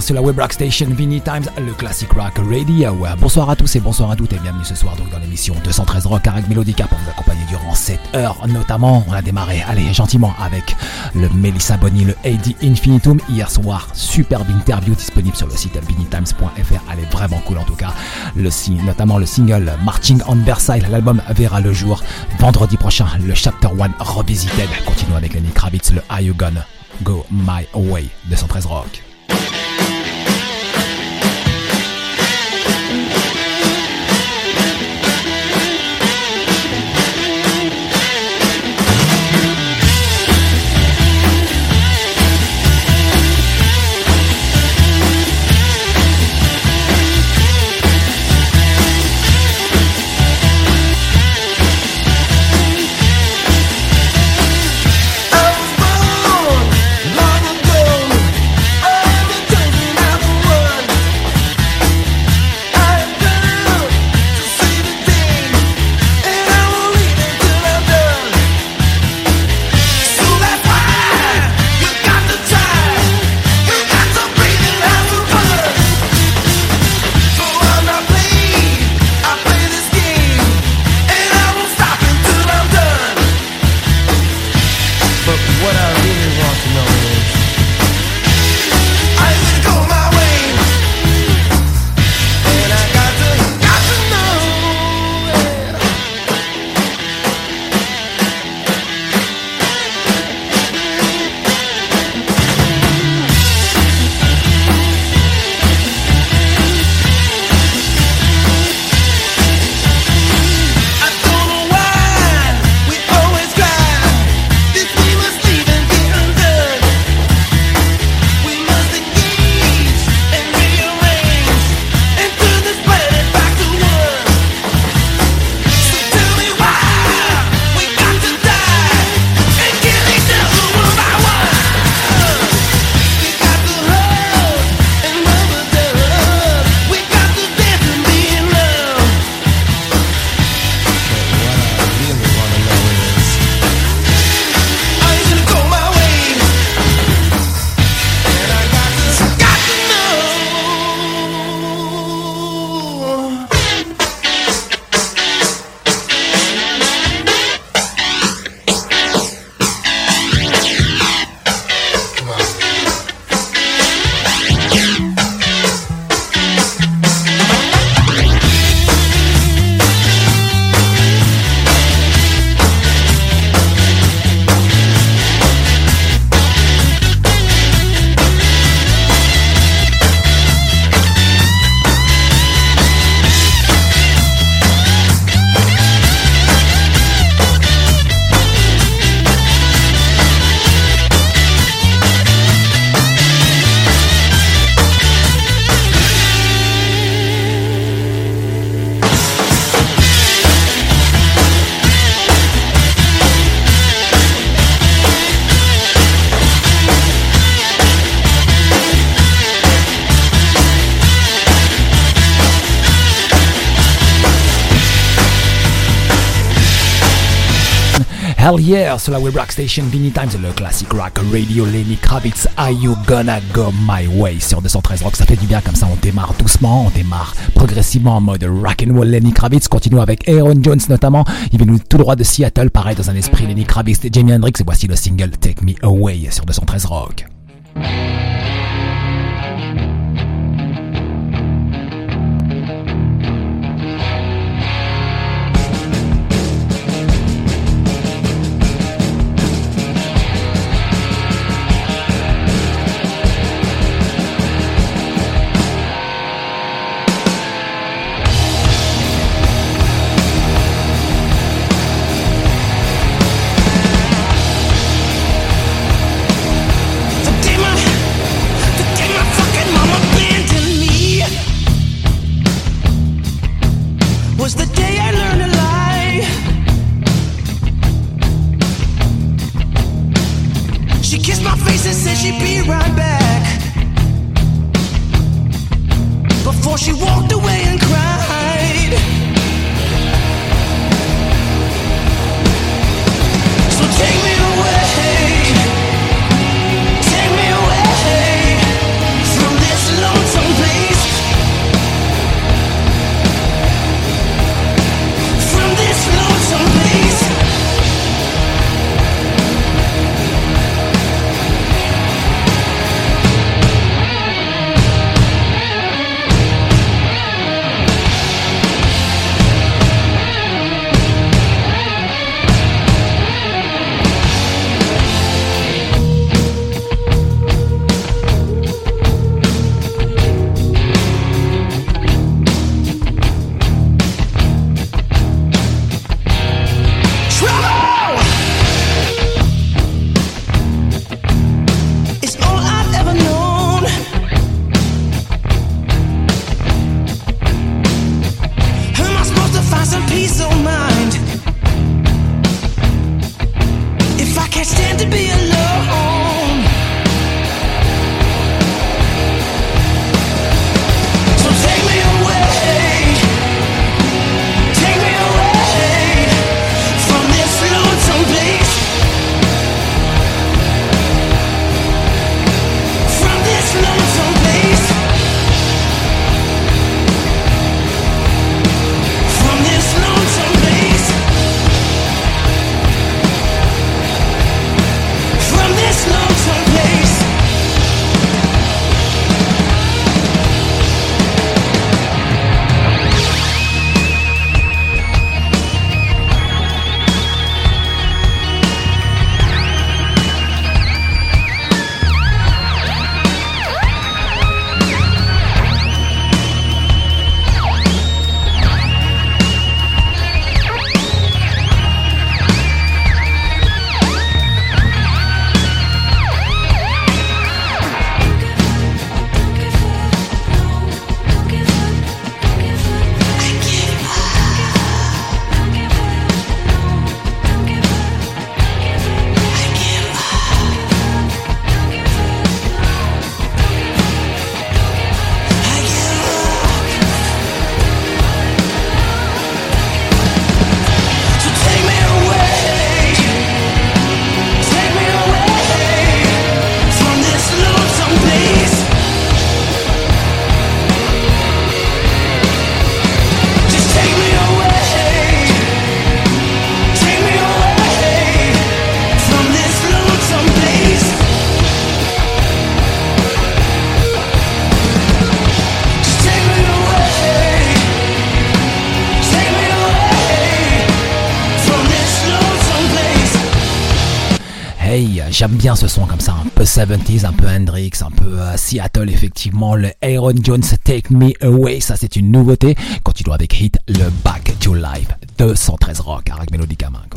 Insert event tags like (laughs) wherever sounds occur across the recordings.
Sur la web rock station Vinny Times, le classic rock radio. Bonsoir à tous et bonsoir à toutes et bienvenue ce soir donc dans l'émission 213 Rock avec Melodica pour vous accompagner durant cette heure notamment. On a démarré, allez gentiment avec le Melissa Bonny, le AD Infinitum hier soir. Superbe interview disponible sur le site vinnytimes.fr. Elle est vraiment cool en tout cas. Le notamment le single Marching on Versailles. L'album verra le jour vendredi prochain. Le Chapter 1 Revisited. Continuons avec Lenny Kravitz, le Are You Gonna Go My Way? 213 Rock. Hell Yeah sur la web rock station Vinny Times, le classic rock radio Lenny Kravitz. Are you gonna go my way sur 213 Rock? Ça fait du bien comme ça. On démarre doucement, on démarre progressivement en mode rock and roll. Lenny Kravitz continue avec Aaron Jones notamment. Il vient tout droit de Seattle, pareil dans un esprit Lenny Kravitz et Jimi Hendrix. Et voici le single Take Me Away sur 213 Rock. Bien ce son comme ça, un peu 70s, un peu Hendrix, un peu euh, Seattle effectivement. Le Aaron Jones Take Me Away, ça c'est une nouveauté. Continue avec Hit, le Back to Life 213 Rock, avec Melodica comme.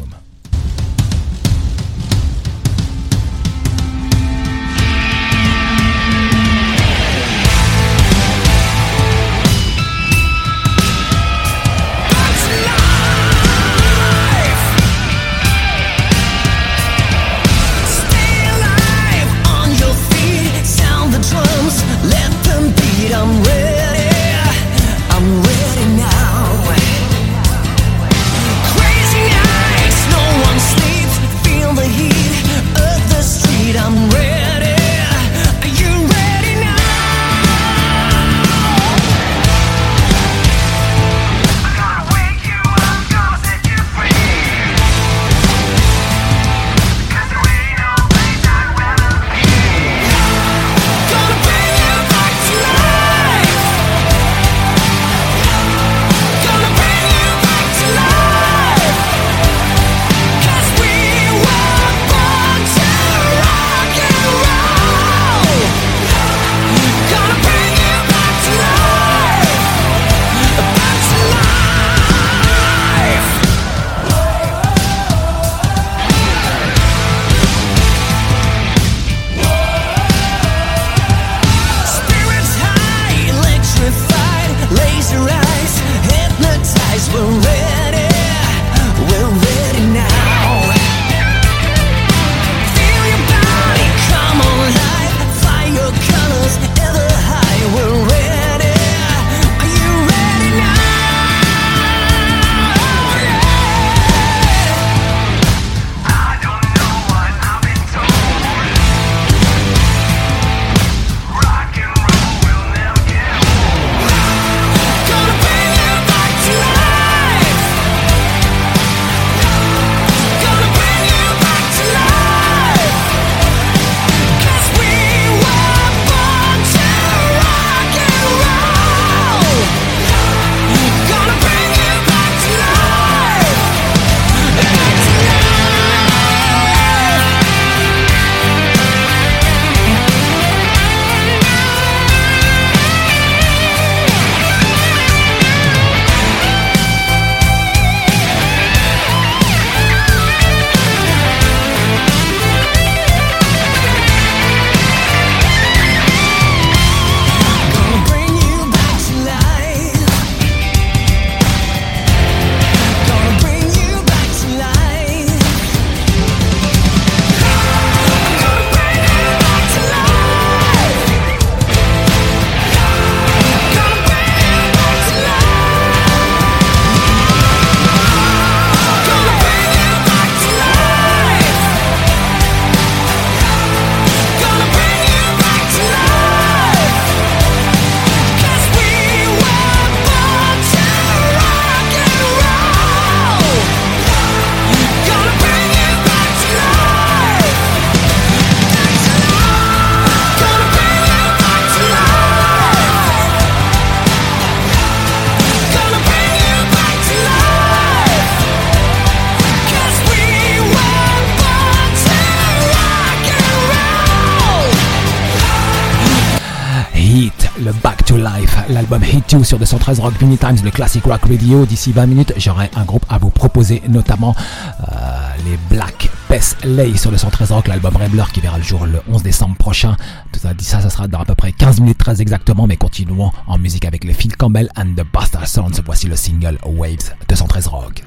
Sur 213 Rock Mini Times, le classic rock radio. D'ici 20 minutes, j'aurai un groupe à vous proposer, notamment euh, les Black Pest Lay sur 213 Rock, l'album Rambler qui verra le jour le 11 décembre prochain. Tout ça, dit ça, ça sera dans à peu près 15 minutes très exactement, mais continuons en musique avec les Phil Campbell and the Bastard Sounds. Voici le single Waves 213 Rock.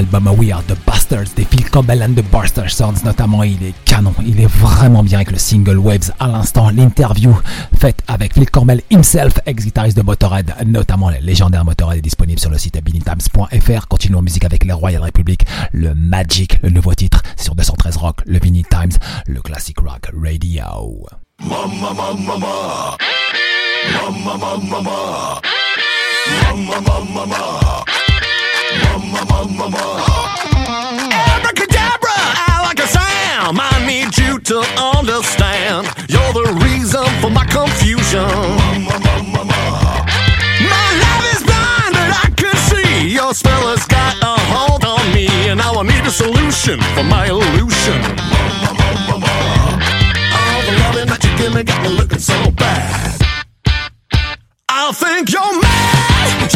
L'album We Are the Bastards des Phil Campbell and the Barster Sons notamment. Il est canon, il est vraiment bien avec le single Waves à l'instant. L'interview faite avec Phil Campbell himself, ex-guitariste de Motorhead, notamment les légendaires Motorhead est disponible sur le site binitimes.fr. Continuons en musique avec les Royal Republic, le Magic, le nouveau titre sur 213 Rock, le Vinny Times, le Classic Rock Radio. Abracadabra, I like sound. I need you to understand. You're the reason for my confusion. My love is blind, but I can see. Your spell has got a hold on me, and now I need a solution for my illusion. All the loving that you give me got me looking so bad. I think you're mad,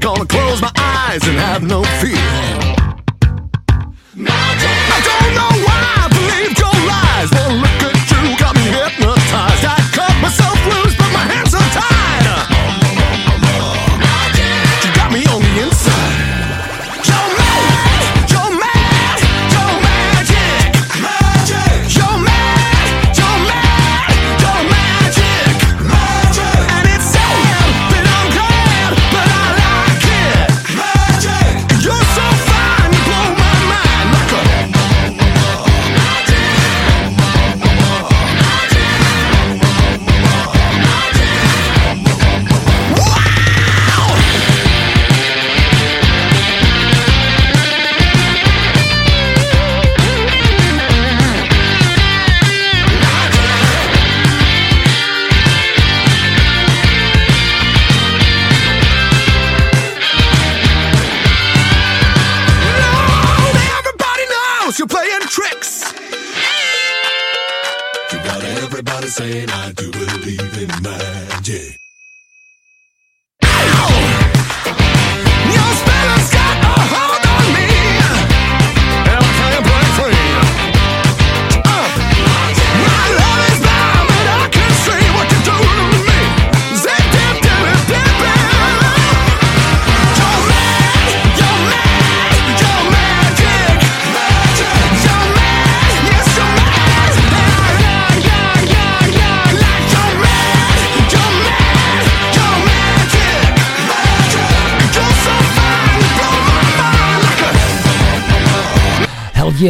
Gonna close my eyes and have no fear. I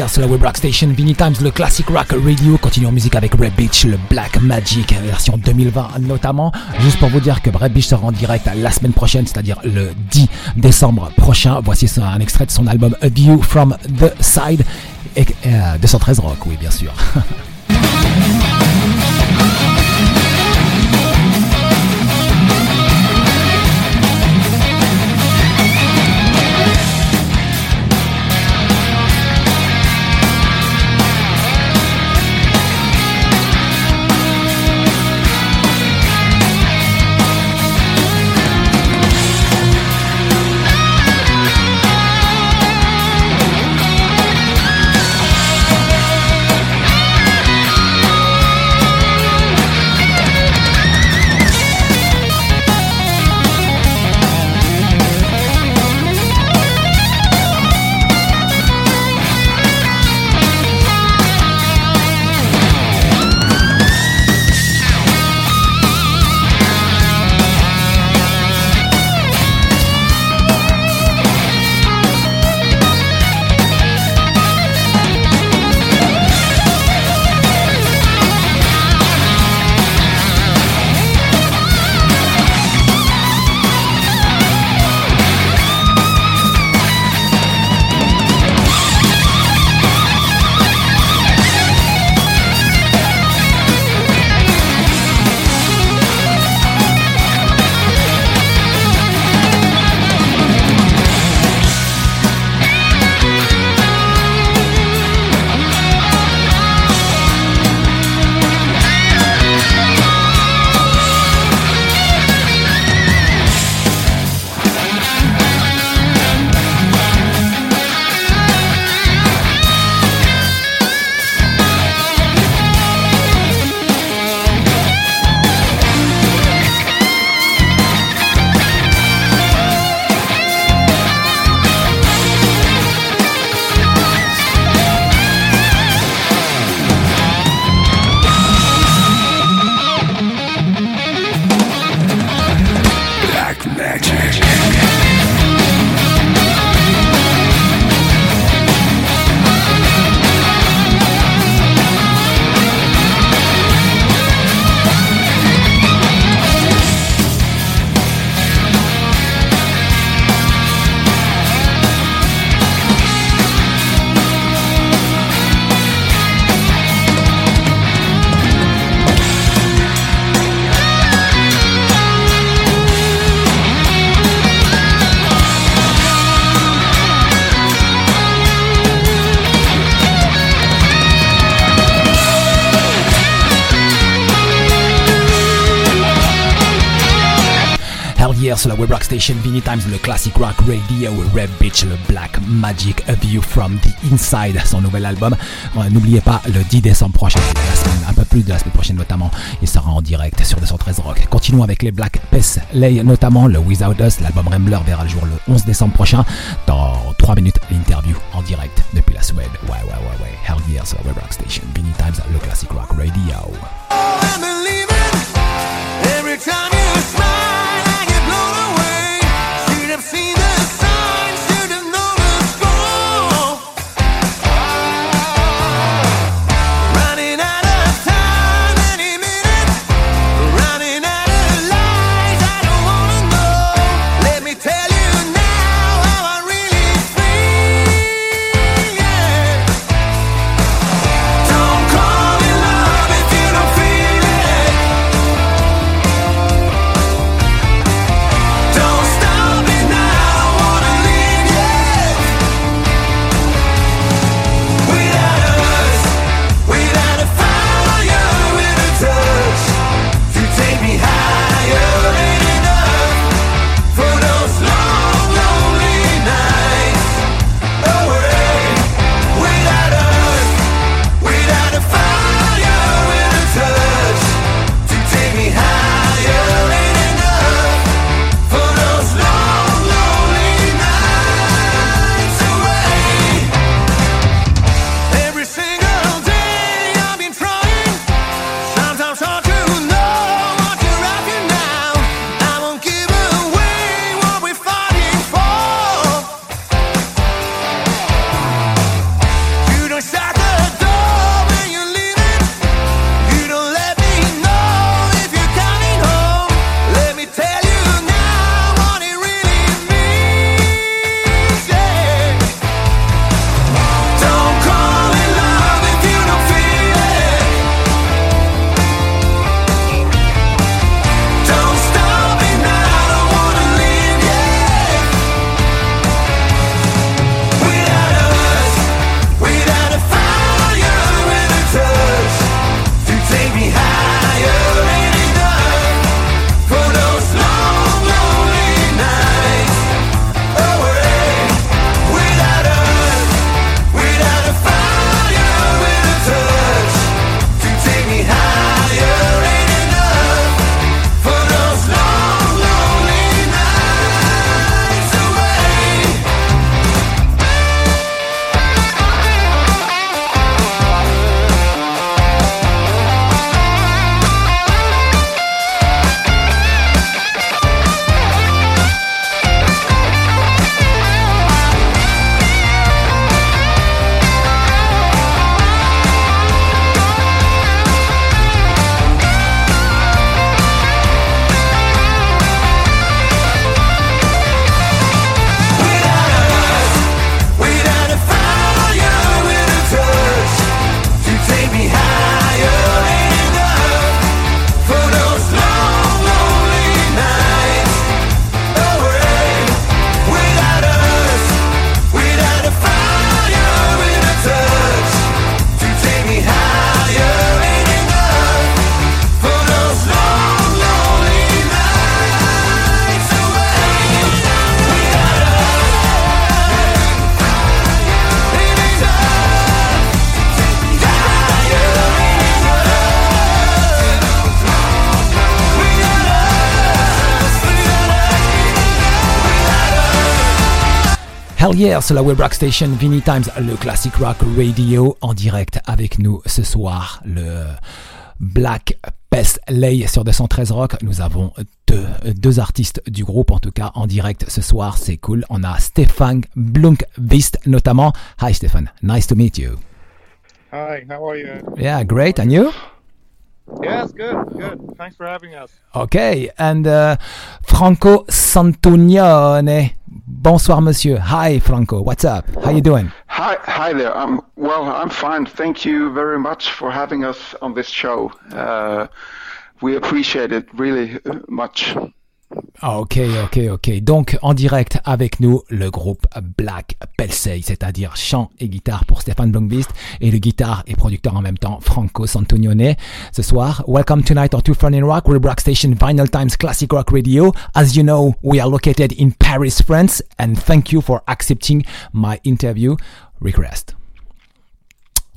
C'est la Web Rock Station, Vinny Times, le classic rock radio. Continue en musique avec Red Beach, le Black Magic, version 2020 notamment. Juste pour vous dire que Red Beach sera en direct la semaine prochaine, c'est-à-dire le 10 décembre prochain. Voici un extrait de son album A View from the Side. Et, euh, 213 Rock, oui, bien sûr. (laughs) sur la web rock station Vinny Times, le classic rock radio, Red Bitch, le Black Magic, A View from the Inside, son nouvel album. Euh, n'oubliez pas, le 10 décembre prochain, la semaine, un peu plus de la semaine prochaine notamment, il sera en direct sur 213 Rock. Continuons avec les Black Pest Lay, notamment le Without Us, l'album Rambler verra le jour le 11 décembre prochain. Dans 3 minutes, l'interview en direct depuis la Suède. Ouais, ouais, ouais, ouais. Hell yeah, sur la web rock station Vinny Times, le classic rock radio. Carrière sur la web rock station Vinny Times, le classic rock radio en direct avec nous ce soir, le Black Pest Lay sur 213 Rock. Nous avons deux, deux, artistes du groupe, en tout cas en direct ce soir, c'est cool. On a Stéphane Blunkvist notamment. Hi Stéphane, nice to meet you. Hi, how are you? Yeah, great, and you? Yes, good, good. Thanks for having us. Okay, and uh, Franco Santonione. Bonsoir, monsieur. Hi, Franco. What's up? How you doing? Hi, hi there. I'm well. I'm fine. Thank you very much for having us on this show. Uh, we appreciate it really uh, much. Ok, ok, ok. Donc, en direct avec nous, le groupe Black Pelsey, c'est-à-dire chant et guitare pour Stéphane Blomqvist et le guitare et producteur en même temps, Franco Santonione. Ce soir, welcome tonight on Two Front in Rock, Rock Station Vinyl Times Classic Rock Radio. As you know, we are located in Paris, France, and thank you for accepting my interview request.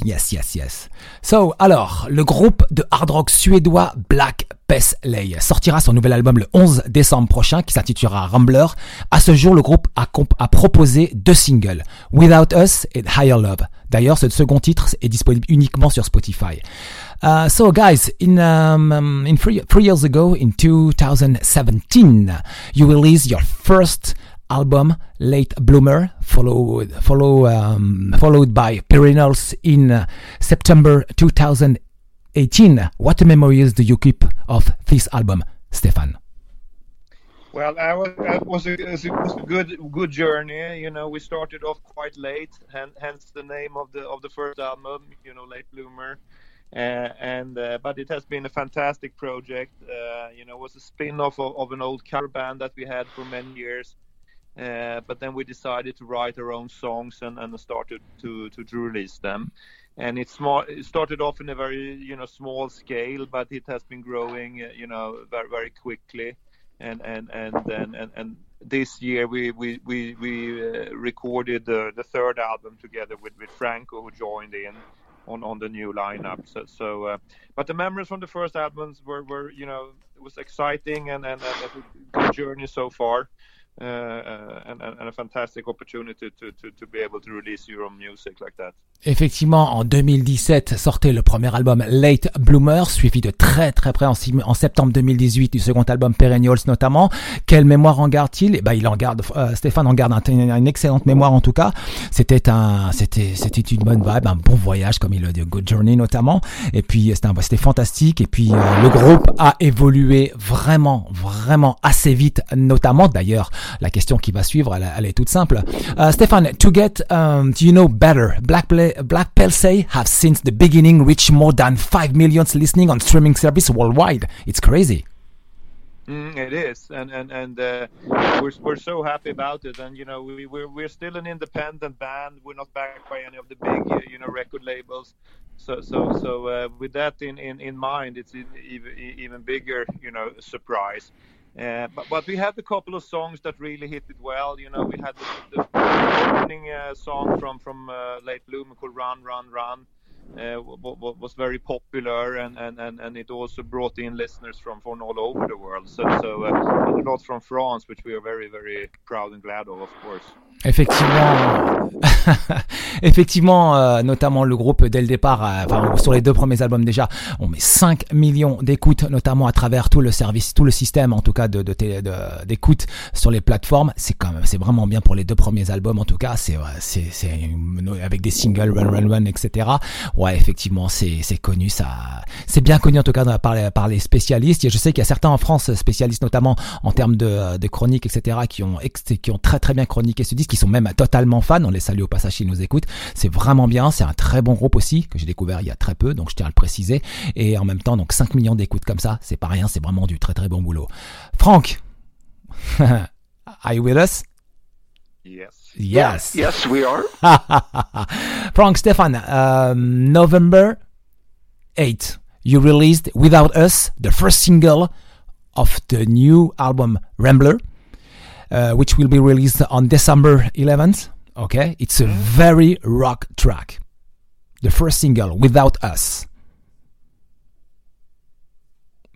Yes, yes, yes. So, alors, le groupe de hard rock suédois Black Pesley sortira son nouvel album le 11 décembre prochain qui s'intitulera Rambler. À ce jour, le groupe a, proposé deux singles, Without Us et Higher Love. D'ailleurs, ce second titre est disponible uniquement sur Spotify. Uh, so, guys, in um, in three, three years ago, in 2017, you released your first album, Late Bloomer, followed follow um, followed by Perennials in uh, September 2018. What memories do you keep of this album, Stefan? Well, I was, that was a, it was a good good journey. You know, we started off quite late, hen- hence the name of the of the first album. You know, Late Bloomer. Uh, and uh, but it has been a fantastic project. Uh, you know, it was a spin-off of, of an old cover band that we had for many years. Uh, but then we decided to write our own songs and, and started to, to to release them. And it's small. It started off in a very you know small scale, but it has been growing uh, you know very very quickly. And and and then and, and this year we we we, we uh, recorded the, the third album together with, with Franco who joined in on, on the new lineup. So, so uh, but the memories from the first albums were, were you know it was exciting and and, and a good journey so far. And, and, and a fantastic opportunity to, to, to be able to release your own music like that. Effectivement, en 2017 sortait le premier album Late Bloomer, suivi de très très près en, septembre 2018 du second album Perennials notamment. Quelle mémoire en garde-t-il? Eh ben, il en garde. euh, Stéphane en garde un- une excellente mémoire en tout cas. C'était un, c'était, c'était une bonne vibe, un bon voyage comme il le dit, Good Journey notamment. Et puis c'était fantastique. Et puis euh, le groupe a évolué vraiment, vraiment assez vite, notamment d'ailleurs. La question qui va suivre, elle, elle est toute simple. Uh, Stéphane, to get um, to you know better, Black Play, Black Paisley have since the beginning reached more than five million listening on streaming service worldwide. It's crazy. Mm, it is, and and and uh, we're we're so happy about it. And you know, we we're we're still an independent band. We're not backed by any of the big uh, you know record labels. So so so uh, with that in, in, in mind, it's even even bigger you know surprise. Uh, but but we had a couple of songs that really hit it well. You know, we had the, the opening uh, song from from uh, Late Bloomer called "Run Run Run." was very popular and, and, and, and it also brought in listeners from, from all over the world. So, so a lot from France, which we are very, very proud and glad of, of course. Effectivement, (laughs) effectivement, euh, notamment le groupe dès le départ, euh, sur les deux premiers albums déjà, on met 5 millions d'écoutes, notamment à travers tout le service, tout le système en tout cas de télé- de- d'écoute sur les plateformes. C'est quand même, c'est vraiment bien pour les deux premiers albums en tout cas. C'est c'est avec des singles Run Run Run etc. Ouais, effectivement, c'est c'est connu, ça, c'est bien connu en tout cas par les, par les spécialistes. Et je sais qu'il y a certains en France spécialistes notamment en termes de, de chroniques etc. qui ont qui ont très très bien chroniqué ce disque, qui sont même totalement fans. On les salue au passage s'ils nous écoutent. C'est vraiment bien. C'est un très bon groupe aussi que j'ai découvert il y a très peu, donc je tiens à le préciser. Et en même temps, donc 5 millions d'écoutes comme ça, c'est pas rien. C'est vraiment du très très bon boulot. Franck, (laughs) are you with us? Yes. Yes. Yes, we are. (laughs) Frank Stefan, um, November 8, you released Without Us, the first single of the new album Rambler, uh, which will be released on December 11th. Okay, it's a very rock track. The first single, Without Us.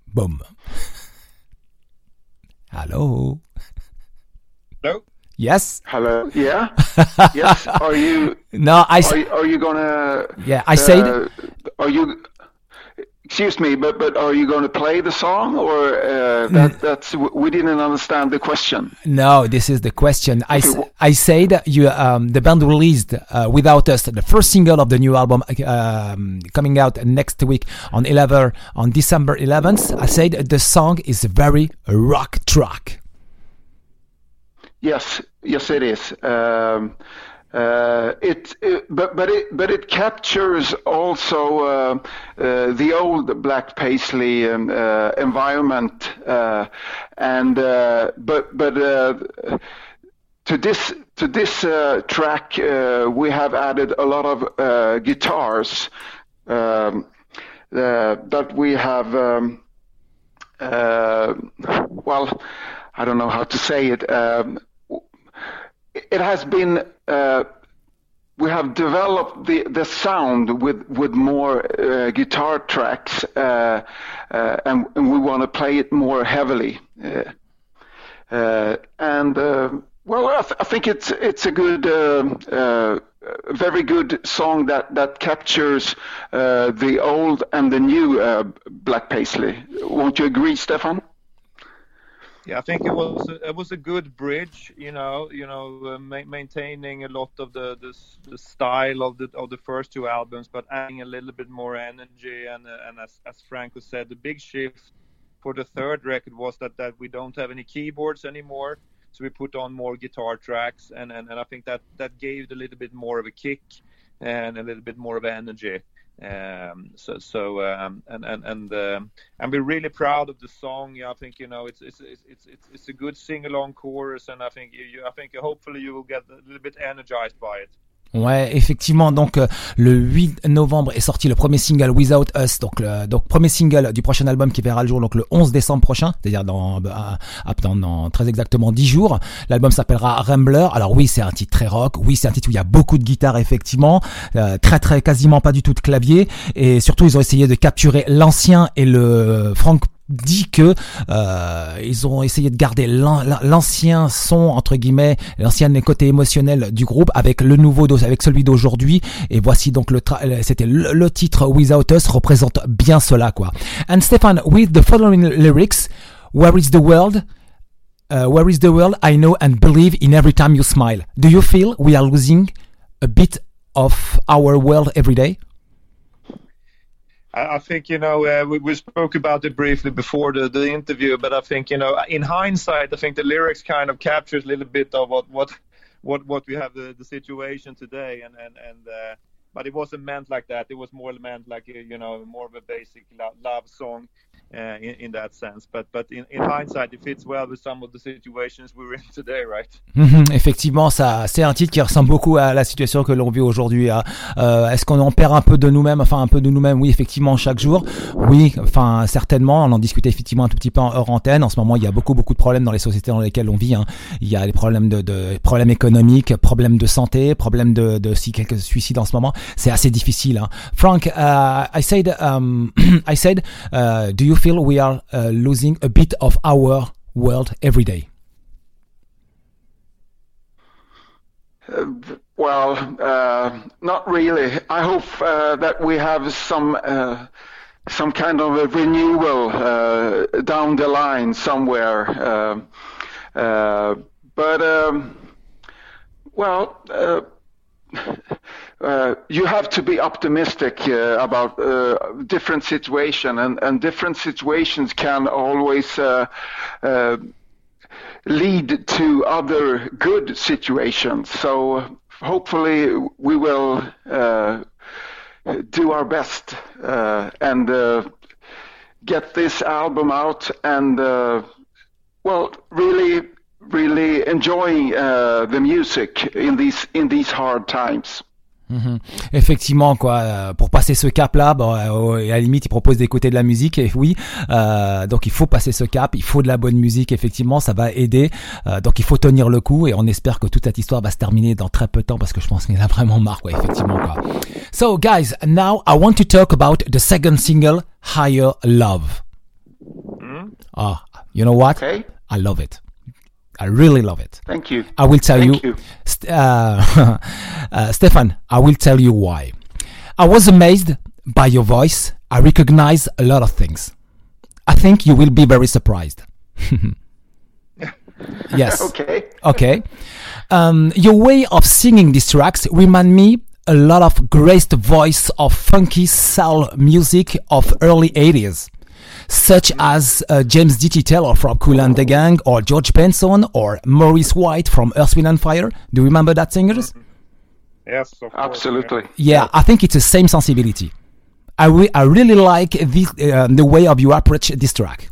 Boom. (laughs) Hello. Hello? Yes. Hello. Yeah. (laughs) yes. Are you? No, I. Are you, are you gonna? Yeah, I said- uh, Are you? Excuse me, but but are you going to play the song or uh, that that's we didn't understand the question. No, this is the question. I, s- Okay, wh- I said you um, the band released uh, without us the first single of the new album um, coming out next week on 11 on December 11th. I said the song is a very rock track. Yes, yes, it is. Um, uh, it, it, but but it but it captures also uh, uh, the old Black Paisley um, uh, environment, uh, and uh, but but to this to this track we have added a lot of guitars um, that we have. Um, well, I don't know how to say it. It has been uh, we have developed the the sound with with more uh, guitar tracks uh, uh, and, and we want to play it more heavily uh, uh, and well I, th- I think it's it's a good very good song that that captures the old and the new Black Paisley. Won't you agree Stefan Yeah, I think it was a, it was a good bridge, you know, you know, uh, ma- maintaining a lot of the, the the style of the of the first two albums, but adding a little bit more energy. And uh, and as as Franco said, the big shift for the third record was that that we don't have any keyboards anymore, so we put on more guitar tracks, and and, and I think that that gave it a little bit more of a kick and a little bit more of energy. Um, so so um, and and and um, and we're really proud of the song. Yeah, I think you know it's it's it's it's a good sing along chorus, and I think I think hopefully you will get a little bit energized by it. Ouais, effectivement. Donc euh, le 8 novembre est sorti le premier single Without Us, donc le donc premier single du prochain album qui verra le jour donc le 11 décembre prochain, c'est-à-dire dans, bah, dans, très exactement 10 jours. L'album s'appellera Rambler. Alors oui, c'est un titre très rock. Oui, c'est un titre où il y a beaucoup de guitare effectivement, euh, très très quasiment pas du tout de clavier et surtout ils ont essayé de capturer l'ancien et le Frank dit que euh, ils ont essayé de garder l'an- l'ancien son entre guillemets, l'ancien côté émotionnel du groupe avec le nouveau avec celui d'aujourd'hui et voici donc le euh, c'était le, le titre Without Us représente bien cela quoi. And Stefan with the following lyrics Where is the world? Uh, where is the world? I know and believe in every time you smile. Do you feel we are losing a bit of our world every day? I, think you know uh, we, we spoke about it briefly before the, the interview, but I think you know in hindsight, I think the lyrics kind of captures a little bit of what what what what we have the, the situation today, and and and. Uh, but it wasn't meant like that. It was more meant like uh, you know more of a basic lo- love song uh, in, in that sense. But but in, in hindsight, it fits well with some of the situations we're in today, right? Mhm, effectivement, ça, c'est un titre qui ressemble beaucoup à la situation que l'on vit aujourd'hui. hein. Euh, Est-ce qu'on en perd un peu de nous-mêmes, enfin un peu de nous-mêmes Oui, effectivement, chaque jour. Oui, enfin certainement. On en discutait effectivement un tout petit peu en hors antenne. En ce moment, il y a beaucoup beaucoup de problèmes dans les sociétés dans lesquelles on vit. hein. Il y a des problèmes de, de problèmes économiques, problèmes de santé, problèmes de, de si quelques suicides en ce moment. C'est assez difficile. Hein. Frank, uh, I said, um, (clears throat) I said, uh, do you feel we are uh, losing a bit of our world every day? Well, uh, not really. I hope uh, that we have some uh, some kind of a renewal uh, down the line somewhere. Uh, uh, but um, well. Uh, you have to be optimistic uh, about uh, different situation, and, and different situations can always uh, uh, lead to other good situations. So hopefully we will do our best and get this album out and well really really enjoying the music in these in these hard times. Mhm. Effectivement, quoi. euh, Pour passer ce cap-là, bon, euh, à la limite, il propose d'écouter de la musique. Et oui, euh, donc il faut passer ce cap. Il faut de la bonne musique. Effectivement, ça va aider. Euh, donc il faut tenir le coup. Et on espère que toute cette histoire va se terminer dans très peu de temps parce que je pense qu'il a vraiment marre, quoi. Effectivement, quoi. So, guys, now I want to talk about the second single, Higher Love. Ah, you know what? Okay, I love it. I really love it. thank you. I will tell Thank you, you. Uh, (laughs) uh, Stefan, I will tell you why. I was amazed by your voice, I recognize a lot of things. I think you will be very surprised. (laughs) yes. (laughs) Okay. Okay. Um, your way of singing these tracks remind me a lot of graced voice of funky soul music of early 80s, such as uh, James J.T. Taylor from Kool and the Gang, or George Benson, or Maurice White from Earth, Wind and Fire. Do you remember that singers? Yes, of course. Absolutely. Yeah, I think it's the same sensibility. I, re- I really like this, uh, the way of you approach this track.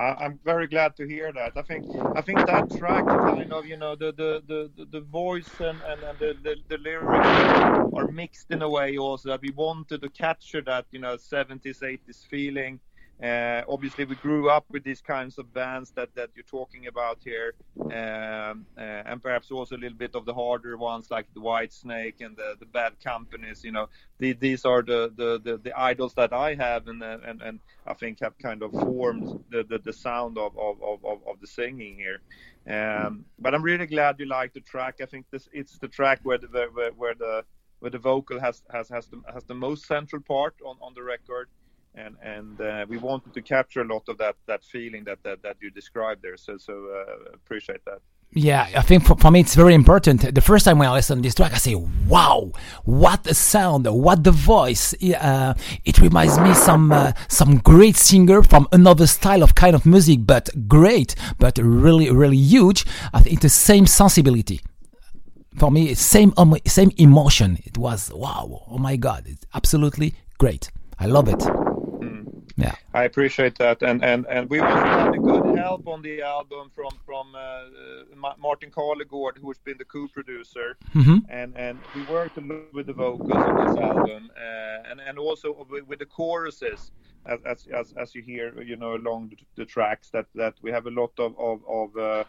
I, I'm very glad to hear that. I think I think that track kind of you know the the the, the, the voice and, and, and the, the, the lyrics are mixed in a way also that we wanted to capture that you know 70s 80s feeling. Uh, obviously, we grew up with these kinds of bands that, that you're talking about here, um, uh, and perhaps also a little bit of the harder ones like the White Snake and the, the Bad Companies. You know, the, these are the, the, the, the idols that I have, and uh, and, and I think have kind of formed the, the, the sound of, of, of, of the singing here. Um, but I'm really glad you like the track. I think this it's the track where the where, where the where the vocal has has has the, has the most central part on, on the record and and uh, we wanted to capture a lot of that that feeling that that, that you described there. So so uh, appreciate that. Yeah, I think for, for me it's very important. The first time when I listen to this track, I say, "Wow, what a sound! What the voice! Uh, it reminds me some uh, some great singer from another style of kind of music, but great, but really really huge. I think the same sensibility." For me, same um, same emotion. It was wow! Oh my God! It's absolutely great. I love it. Yeah. I appreciate that, and and and we also had a good help on the album from from uh, Ma- Martin Carlegård, who's been the co-producer, Mhm. and and we worked a lot with the vocals on this album, uh, and and also with, with the choruses, as, as as as you hear, you know, along the, the tracks that that we have a lot of of of. Uh,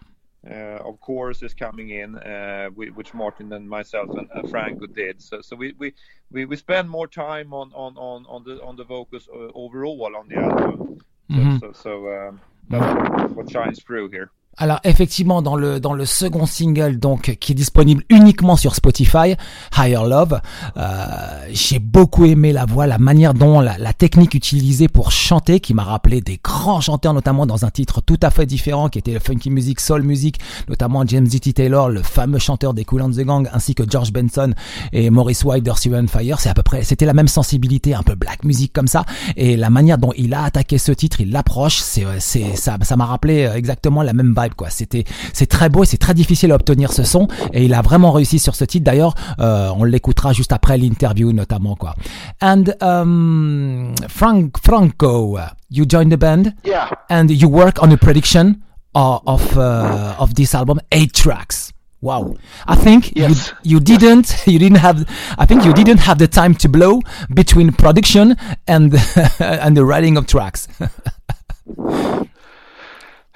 uh, of is coming in, uh, whi- which Martin and myself and, Franco did. So, so we, we, we, we spend more time on, on, on, on the on the vocals uh, overall on the album. So, Mhm. so, so um, that's what shines through here. Alors effectivement dans le dans le second single donc qui est disponible uniquement sur Spotify, Higher Love, euh, j'ai beaucoup aimé la voix, la manière dont la, la technique utilisée pour chanter, qui m'a rappelé des grands chanteurs notamment dans un titre tout à fait différent qui était le funky music, soul music, notamment James D.T. Taylor, le fameux chanteur des Cool and the Gang, ainsi que George Benson et Maurice White d'Earth, Wind and Fire. C'est à peu près, c'était la même sensibilité, un peu black music comme ça, et la manière dont il a attaqué ce titre, il l'approche, c'est c'est ça ça m'a rappelé euh, exactement la même vibe quoi. C'était c'est très beau, et c'est très difficile à obtenir ce son et il a vraiment réussi sur ce titre. D'ailleurs, euh, on l'écoutera juste après l'interview notamment quoi. And um, Frank Franco, uh, you joined the band? Yeah. and you work on a production of of, uh, of this album, eight tracks. Wow, I think Yes. you you didn't (laughs) you didn't have I think you didn't have the time to blow between production and (laughs) and the writing of tracks. (laughs)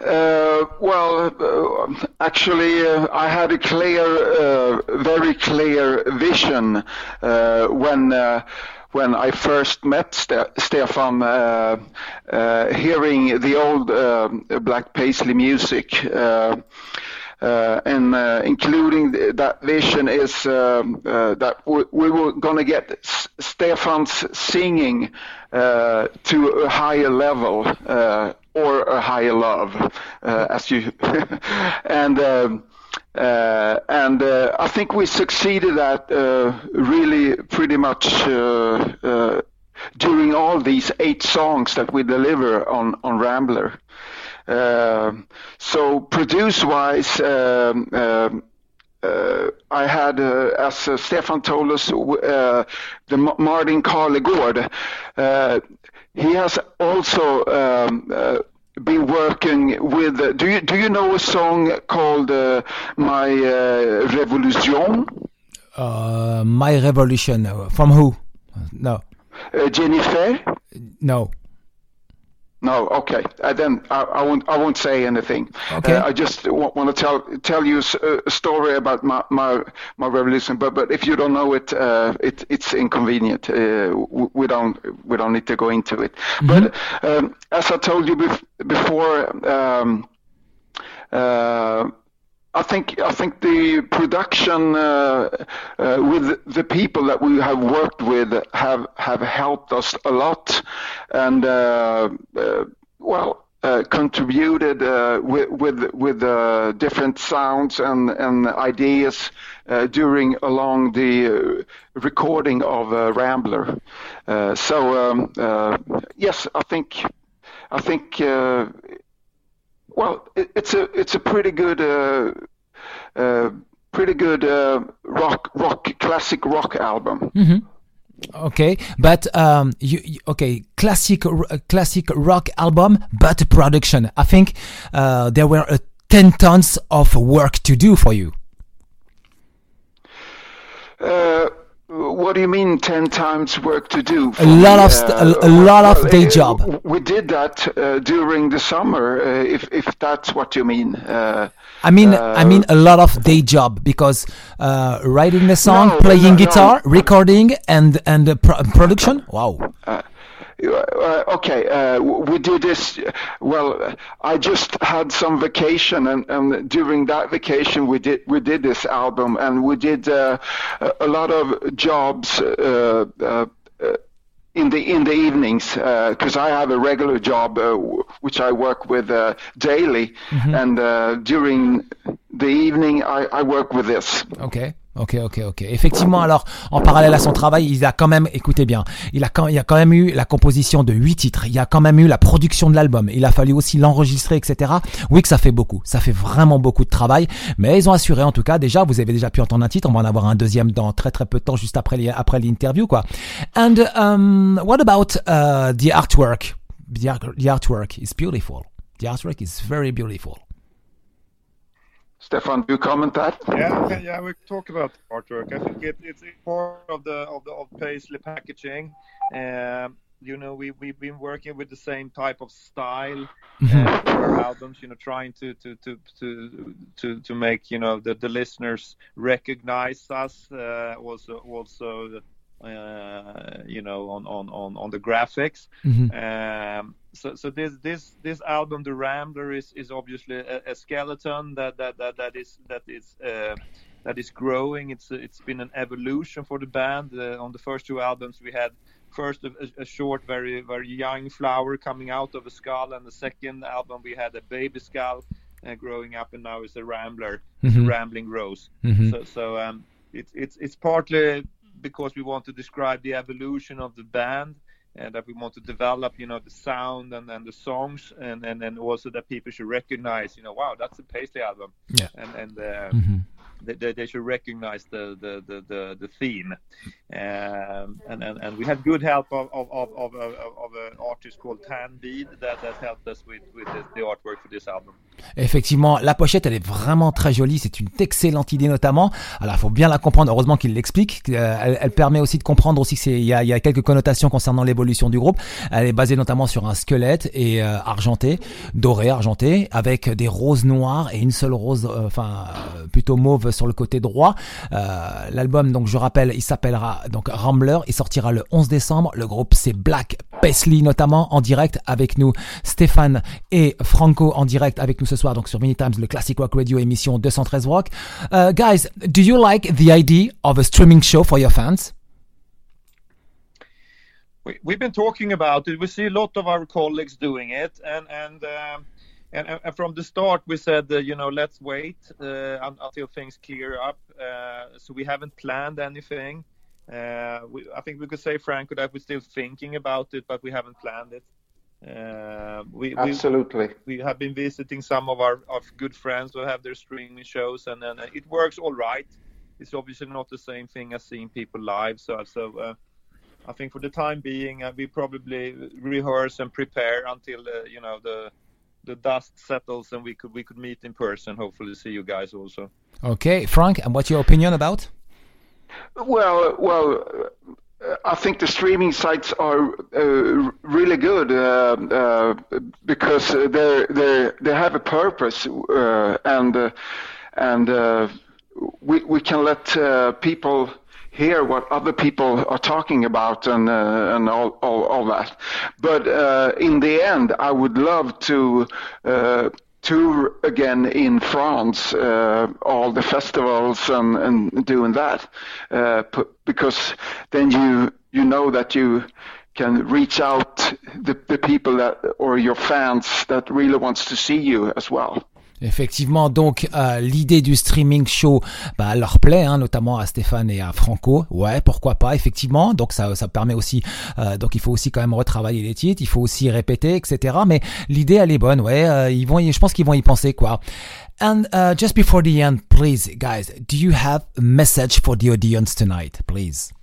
Uh, well, uh, actually, uh, I had a clear, uh, very clear vision uh, when uh, when I first met Ste- Stefan, uh, uh, hearing the old uh, Black Paisley music. And including th- that vision is um, that we, we were going to get S- Stefan's singing uh, to a higher level uh, or a higher love, uh, as you (laughs) and. Um, uh, and uh, I think we succeeded at uh, really pretty much during all these eight songs that we deliver on on Rambler. Um, so produce-wise, um, um, uh, I had, uh, as uh, Stefan told us, uh, the Martin Carlegård. Uh, he has also um, uh, been working with. Uh, do you do you know a song called uh, "My uh, Revolution"? uh, My Revolution uh, from who? No, Uh, Jennifer? no. No, okay. Uh, then I, I won't. I won't say anything. Okay. Uh, I just w- want to tell tell you a story about my my, my revolution. But but if you don't know it, uh, it it's inconvenient. Uh, we don't we don't need to go into it. But um, as I told you bef- before. Um, uh, I think I think the production uh, uh, with the people that we have worked with have have helped us a lot, and uh, uh, well uh, contributed uh, with with with different sounds and and ideas during along the recording of Rambler. So um, yes, I think I think. Well, it, it's a it's a pretty good uh, uh, pretty good uh, rock rock classic rock album. Okay, but um, you, you- okay, classic r- uh, classic rock album, but production. I think uh, there were uh, ten tons of work to do for you. Uh, what do you mean ten times work to do? A lot of st- a- a lot of day job. uh, We did that uh, during the summer, uh, if if that's what you mean. Uh, I mean, I uh, mean a lot of day job because uh, writing the song, No, playing no, no. guitar, recording, and and production. Wow. Uh, okay, uh, we did this. Well, I just had some vacation, and, and during that vacation, we did we did this album, and we did uh, a lot of jobs. Uh, uh, uh, in the in the evenings, because I have a regular job uh, which I work with uh, daily, and uh, during the evening I, I work with this. Ok, ok, ok, ok. Effectivement, alors, en parallèle à son travail, il a quand même, écoutez bien, il a quand, il a quand même eu la composition de huit titres. Il a quand même eu la production de l'album. Il a fallu aussi l'enregistrer, etc. Oui, que ça fait beaucoup. Ça fait vraiment beaucoup de travail. Mais ils ont assuré, en tout cas, déjà, vous avez déjà pu entendre un titre. On va en avoir un deuxième dans très très peu de temps, juste après l'interview, quoi. And um, what about uh, the artwork? The, art- the artwork is beautiful. The artwork is very beautiful. Stefan, do you comment that? Yeah, yeah, we talk about the artwork. I think it, it's part of the of the of Paisley packaging. Um, you know, we we've been working with the same type of style uh, for our albums. You know, trying to to to to to, to make you know the, the listeners recognize us. Uh, also also. Uh, you know, on, on, on, on the graphics. Um, so so this this this album, The Rambler, is is obviously a, a skeleton that that that, that is that is uh, that is growing. It's it's been an evolution for the band. Uh, on the first two albums, we had first a, a short, very very young flower coming out of a skull, and the second album we had a baby skull uh, growing up, and now it's a rambler, it's a rambling rose. So so um, it's it's it's partly because we want to describe the evolution of the band and that we want to develop you know the sound and, and the songs and, and and also that people should recognize you know wow that's a paisley album Yeah. and and uh, they, they, they should recognize the the the, the, the theme um, and, and and we had good help of of of, of, of, an artist called tan Bead that, that helped us with with the, artwork for this album Effectivement, la pochette, elle est vraiment très jolie. C'est une excellente idée, notamment. Alors, il faut bien la comprendre. Heureusement qu'il l'explique. Euh, Elle, elle permet aussi de comprendre aussi que c'est, il y a, il y a quelques connotations concernant l'évolution du groupe. Elle est basée notamment sur un squelette et euh, argenté, doré, argenté, avec des roses noires et une seule rose, euh, enfin, euh, plutôt mauve sur le côté droit. Euh, L'album, donc, je rappelle, il s'appellera donc Rambler. Il sortira le 11 décembre. Le groupe, c'est Black Paisley, notamment en direct avec nous. Stéphane et Franco en direct avec nous ce soir, donc sur Mini Times, le Classic Rock Radio émission 213 Rock. Uh, guys, do you like the idea of a streaming show for your fans? we, we've been talking about it. We see a lot of our colleagues doing it, and and um, and, and from the start we said, uh, you know, let's wait uh, until things clear up. Uh, so we haven't planned anything. Uh, we, I think we could say, Franco, that we're still thinking about it, but we haven't planned it. Uh, we, we Absolutely. we have been visiting some of our of good friends who have their streaming shows, and then it works all right. It's obviously not the same thing as seeing people live. So, so uh, I think for the time being, uh, we probably rehearse and prepare until uh, you know the the dust settles and we could we could meet in person. Hopefully, see you guys also. Okay, Frank, and what's your opinion about? Well, well, uh, I think the streaming sites are uh, really good uh, uh, because they they they have a purpose, uh, and uh, and uh, we we can let uh, people hear what other people are talking about and uh, and all, all all that. But uh, in the end, I would love to. Uh, to uh, again in France, uh, all the festivals and, and doing that, uh, p- because then you you know that you can reach out the, the people that or your fans that really wants to see you as well. Effectivement, donc euh, l'idée du streaming show bah, leur plaît, hein, notamment à Stéphane et à Franco. Ouais, pourquoi pas, effectivement. Donc ça, ça permet aussi, euh, donc il faut aussi quand même retravailler les titres, il faut aussi répéter, etc. Mais l'idée elle est bonne, ouais. euh, ils vont, y- je pense qu'ils vont y penser quoi. And uh, just before the end, please, guys, do you have a message for the audience tonight, please?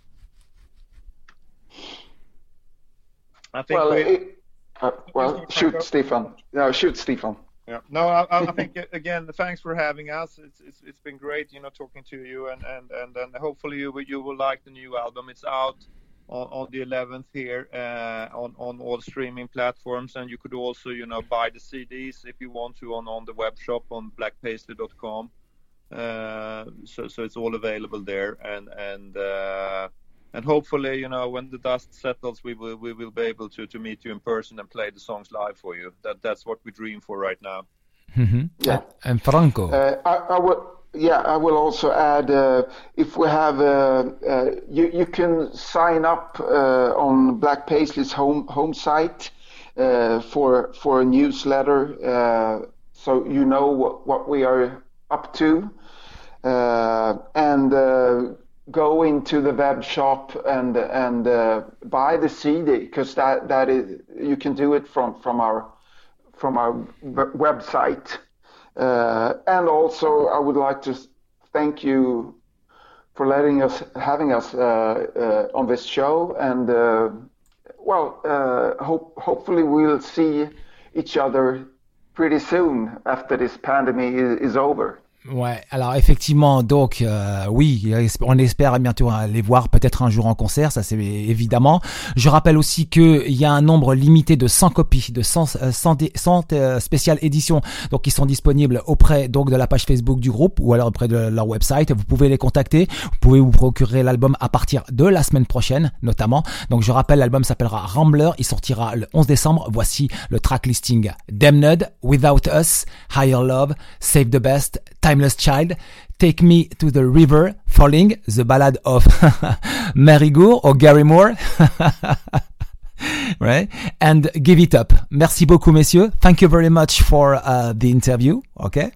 I think Well, we, it, uh, well, shoot. Stefan. No, shoot, Stefan. Yeah. No, I, I (laughs) think again, thanks for having us. It's, it's it's been great, you know, talking to you, and and and, and hopefully you will, you will like the new album. It's out on, on the 11th here uh, on on all streaming platforms, and you could also, you know, buy the CDs if you want to on on the web shop on blackpaisley.com. Uh, so so it's all available there, and and. Uh, and hopefully, you know, when the dust settles, we will we will be able to, to meet you in person and play the songs live for you. That that's what we dream for right now. Mhm. Yeah. And Franco. Uh, I, I will. Yeah, I will also add uh, if we have uh, uh, you you can sign up uh, on Black Paisley's home home site uh, for for a newsletter, uh, so you know what, what we are up to, uh, and uh, go into the web shop and and uh, buy the CD because that that is you can do it from from our from our website. Uh, and also, I would like to thank you for letting us, having us uh, uh, on this show. And uh, well, uh, hope, hopefully we'll see each other pretty soon after this pandemic is, is over. Ouais, alors effectivement, donc euh, oui, on espère bientôt les voir peut-être un jour en concert, ça c'est évidemment. Je rappelle aussi que il y a un nombre limité de 100 copies de 100, euh, 100, dé- 100 euh, spéciales éditions donc qui sont disponibles auprès donc de la page Facebook du groupe ou alors auprès de leur website. Vous pouvez les contacter, vous pouvez vous procurer l'album à partir de la semaine prochaine notamment. Donc je rappelle l'album s'appellera Rambler, il sortira le 11 décembre. Voici le track listing Damned, Without Us, Higher Love, Save the Best, Timeless Child, Take Me to the River, Falling, The Ballad of (laughs) Mary Gore or Gary Moore. (laughs) right? And Give It Up. Merci beaucoup, messieurs. Thank you very much for uh, the interview. Okay?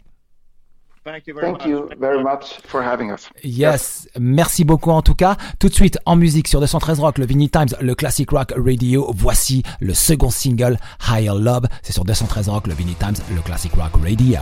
Thank you very Thank much. you very much for having us. Yes, merci beaucoup en tout cas. Tout de suite en musique sur 213 Rock, le Vinny Times, le Classic Rock Radio. Voici le second single, Higher Love. C'est sur 213 Rock, le Vinny Times, le Classic Rock Radio.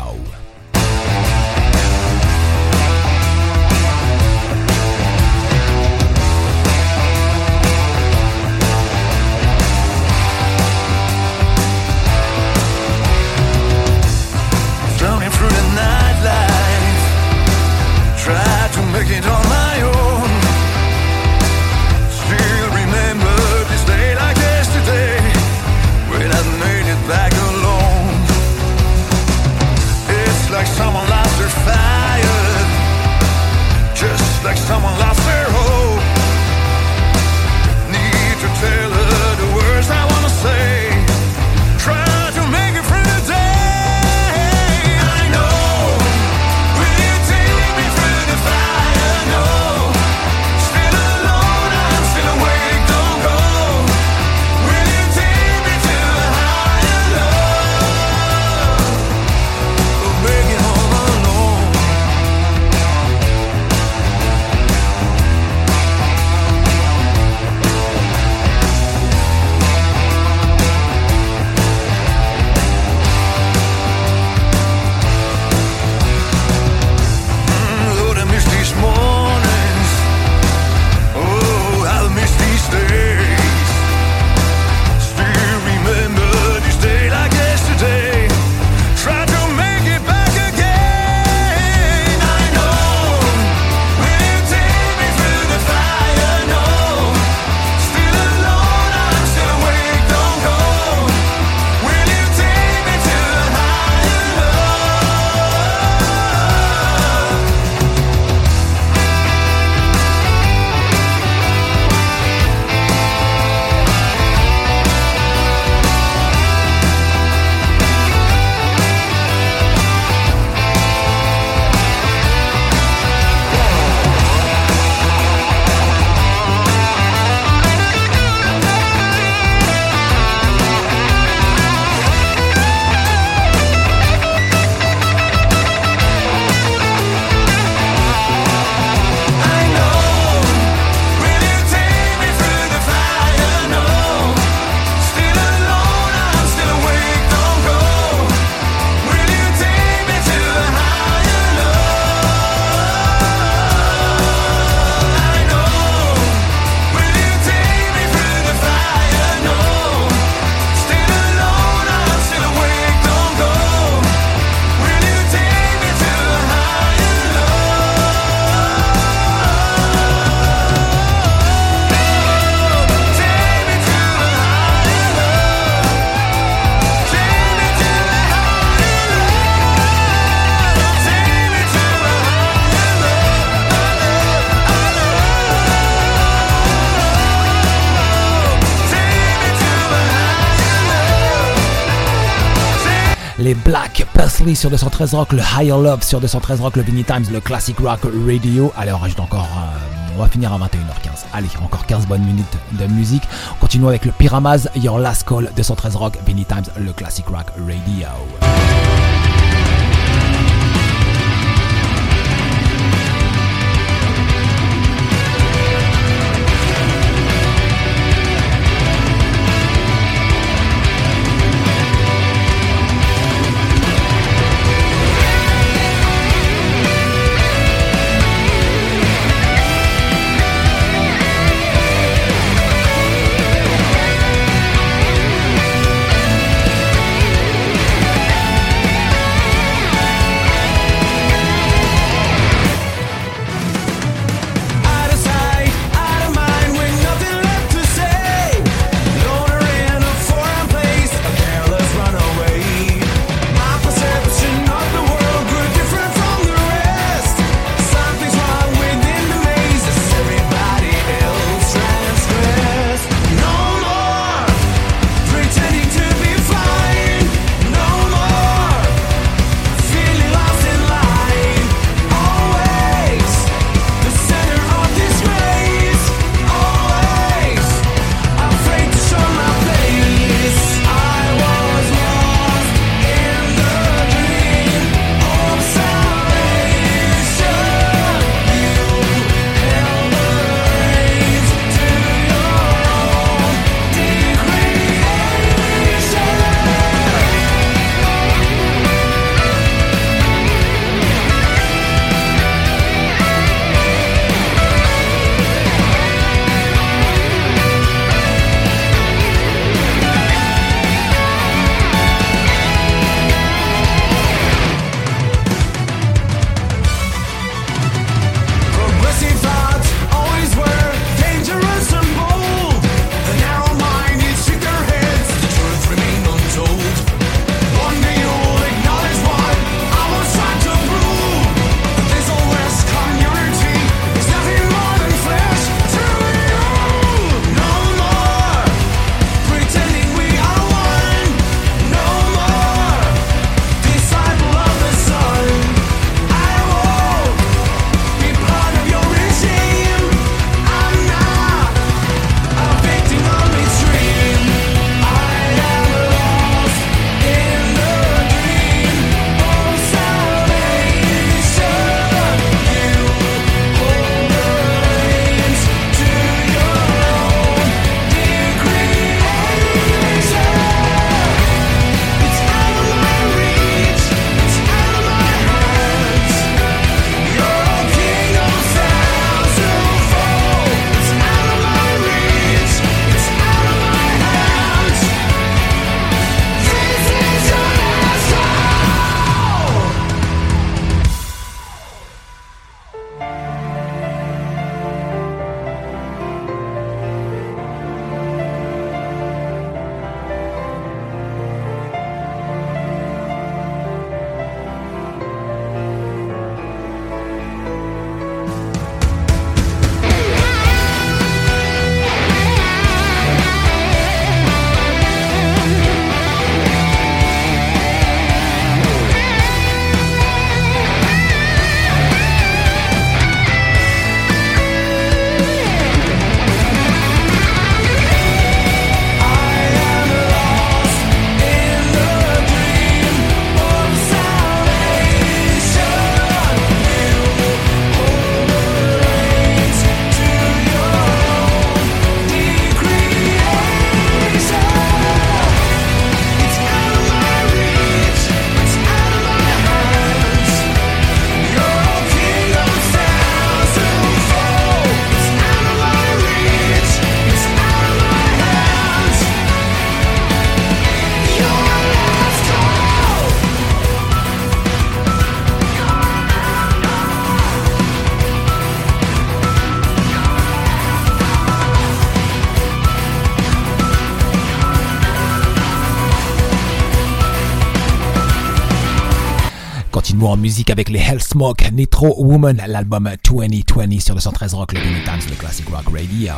Sur 213 Rock, le Higher Love sur 213 Rock, le Vinny Times, le Classic Rock Radio. Allez, on rajoute encore. Euh, on va finir à 21h15. Allez, encore 15 bonnes minutes de musique. Continuons avec le Pyramas, Your Last Call, 213 Rock, Vinny Times, le Classic Rock Radio. musique avec les Hellsmoke, Nitro Woman, l'album 2020 sur le 113 Rock, le Time, le Classic Rock Radio.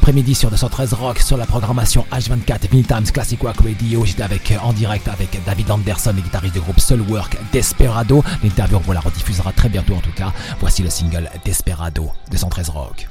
Cet après-midi sur 213 Rock sur la programmation H24 Mini Times Classic Rock Radio. J'étais avec en direct avec David Anderson, le guitariste du groupe Soulwork Desperado. L'interview on vous la rediffusera très bientôt en tout cas. Voici le single Desperado 213 Rock.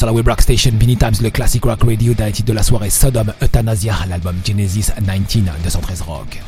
Sur la rock station Mini Times, le classic rock radio d'un de la soirée Sodom Euthanasia, l'album Genesis 19 213 Rock.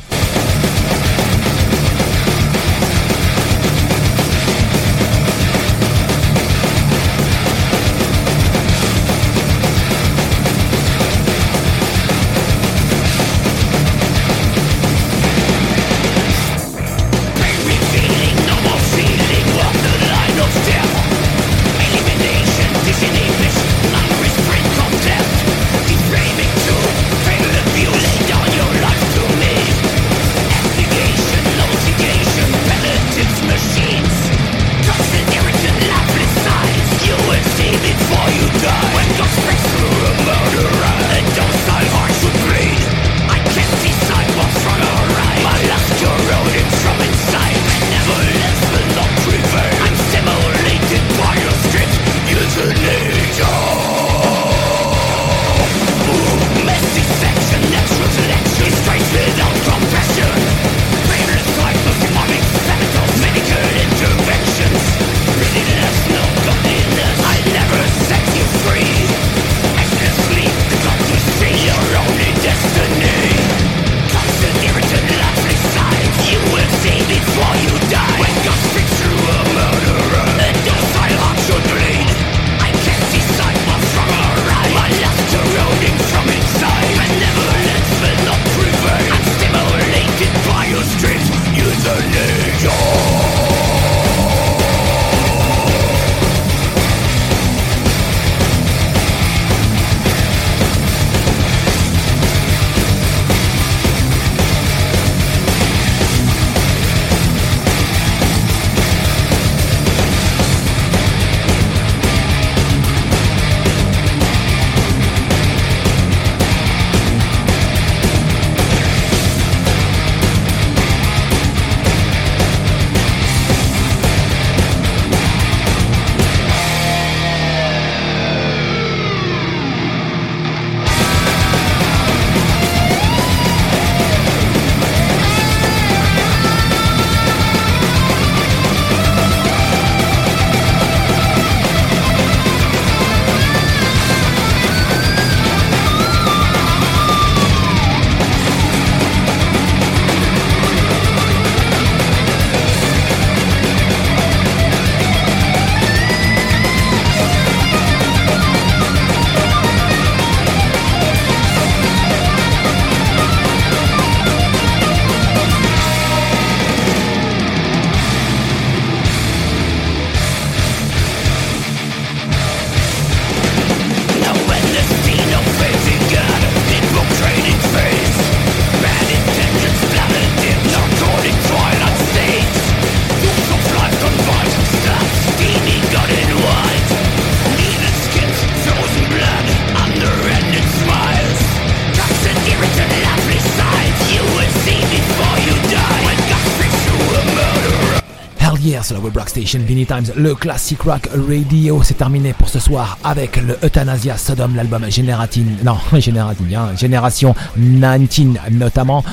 Sur la Web Rock Station Vinny Times, le Classic Rock Radio. C'est terminé pour ce soir avec le Euthanasia Sodom, l'album Génératine, non, (laughs) Génératine, hein, Génération 19 notamment.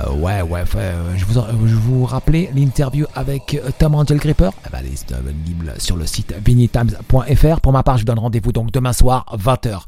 Euh, ouais, ouais, euh, je vous, je vous rappelais l'interview avec euh, Tom Angel Gripper. Elle est disponible sur le site vinnytimes.fr. Pour ma part, je vous donne rendez-vous donc demain soir, 20h.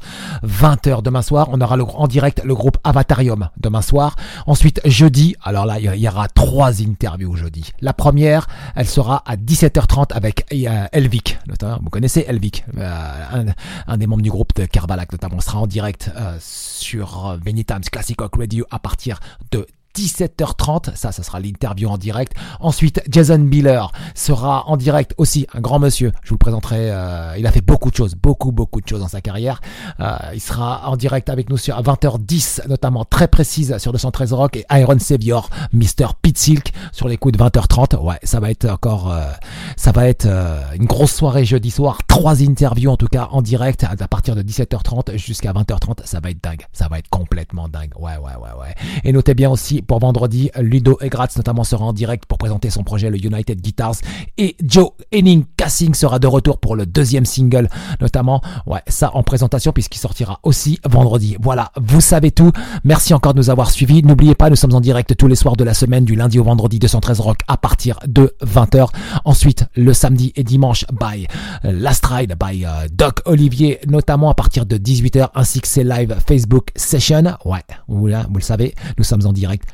20h demain soir, on aura le, en direct le groupe Avatarium demain soir. Ensuite, jeudi, alors là, il y aura trois interviews jeudi. La première, elle sera à 17h30 avec euh, Elvic. Vous connaissez Elvic, euh, un, des membres du groupe de Carbalak notamment. On sera en direct euh, sur Benny Times Classic Rock Radio à partir de 17h30. Ça, ça sera l'interview en direct. Ensuite, Jason Biller sera en direct aussi, un grand monsieur. Je vous le présenterai. Euh, il a fait beaucoup de choses, beaucoup, beaucoup de choses dans sa carrière. Euh, il sera en direct avec nous sur à 20h10, notamment très précise sur 213 Rock et Iron Savior, Mr. Pete Silk sur les coups de 20h30. Ouais, ça va être encore, euh, ça va être une grosse soirée jeudi soir. Trois interviews en tout cas en direct à partir de 17h30 jusqu'à 20h30. Ça va être dingue. Ça va être complètement dingue. Ouais, ouais, ouais, ouais. Et notez bien aussi pour vendredi. Ludo Egratz notamment sera en direct pour présenter son projet le United Guitars et Joe Henning Cassing sera de retour pour le deuxième single notamment. Ouais, ça en présentation puisqu'il sortira aussi vendredi. Voilà, vous savez tout. Merci encore de nous avoir suivis. N'oubliez pas, nous sommes en direct tous les soirs de la semaine du lundi au vendredi 213 Rock à partir de 20h. Ensuite, le samedi et dimanche by Last Ride by euh, Doc Olivier notamment à partir de 18h ainsi que ses live Facebook session. Ouais, vous, vous le savez, nous sommes en direct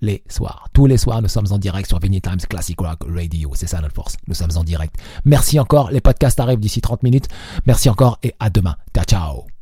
les soirs. Tous les soirs, nous sommes en direct sur Vinny Times Classic Rock Radio. C'est ça notre force. Nous sommes en direct. Merci encore. Les podcasts arrivent d'ici 30 minutes. Merci encore et à demain. Ciao, ciao.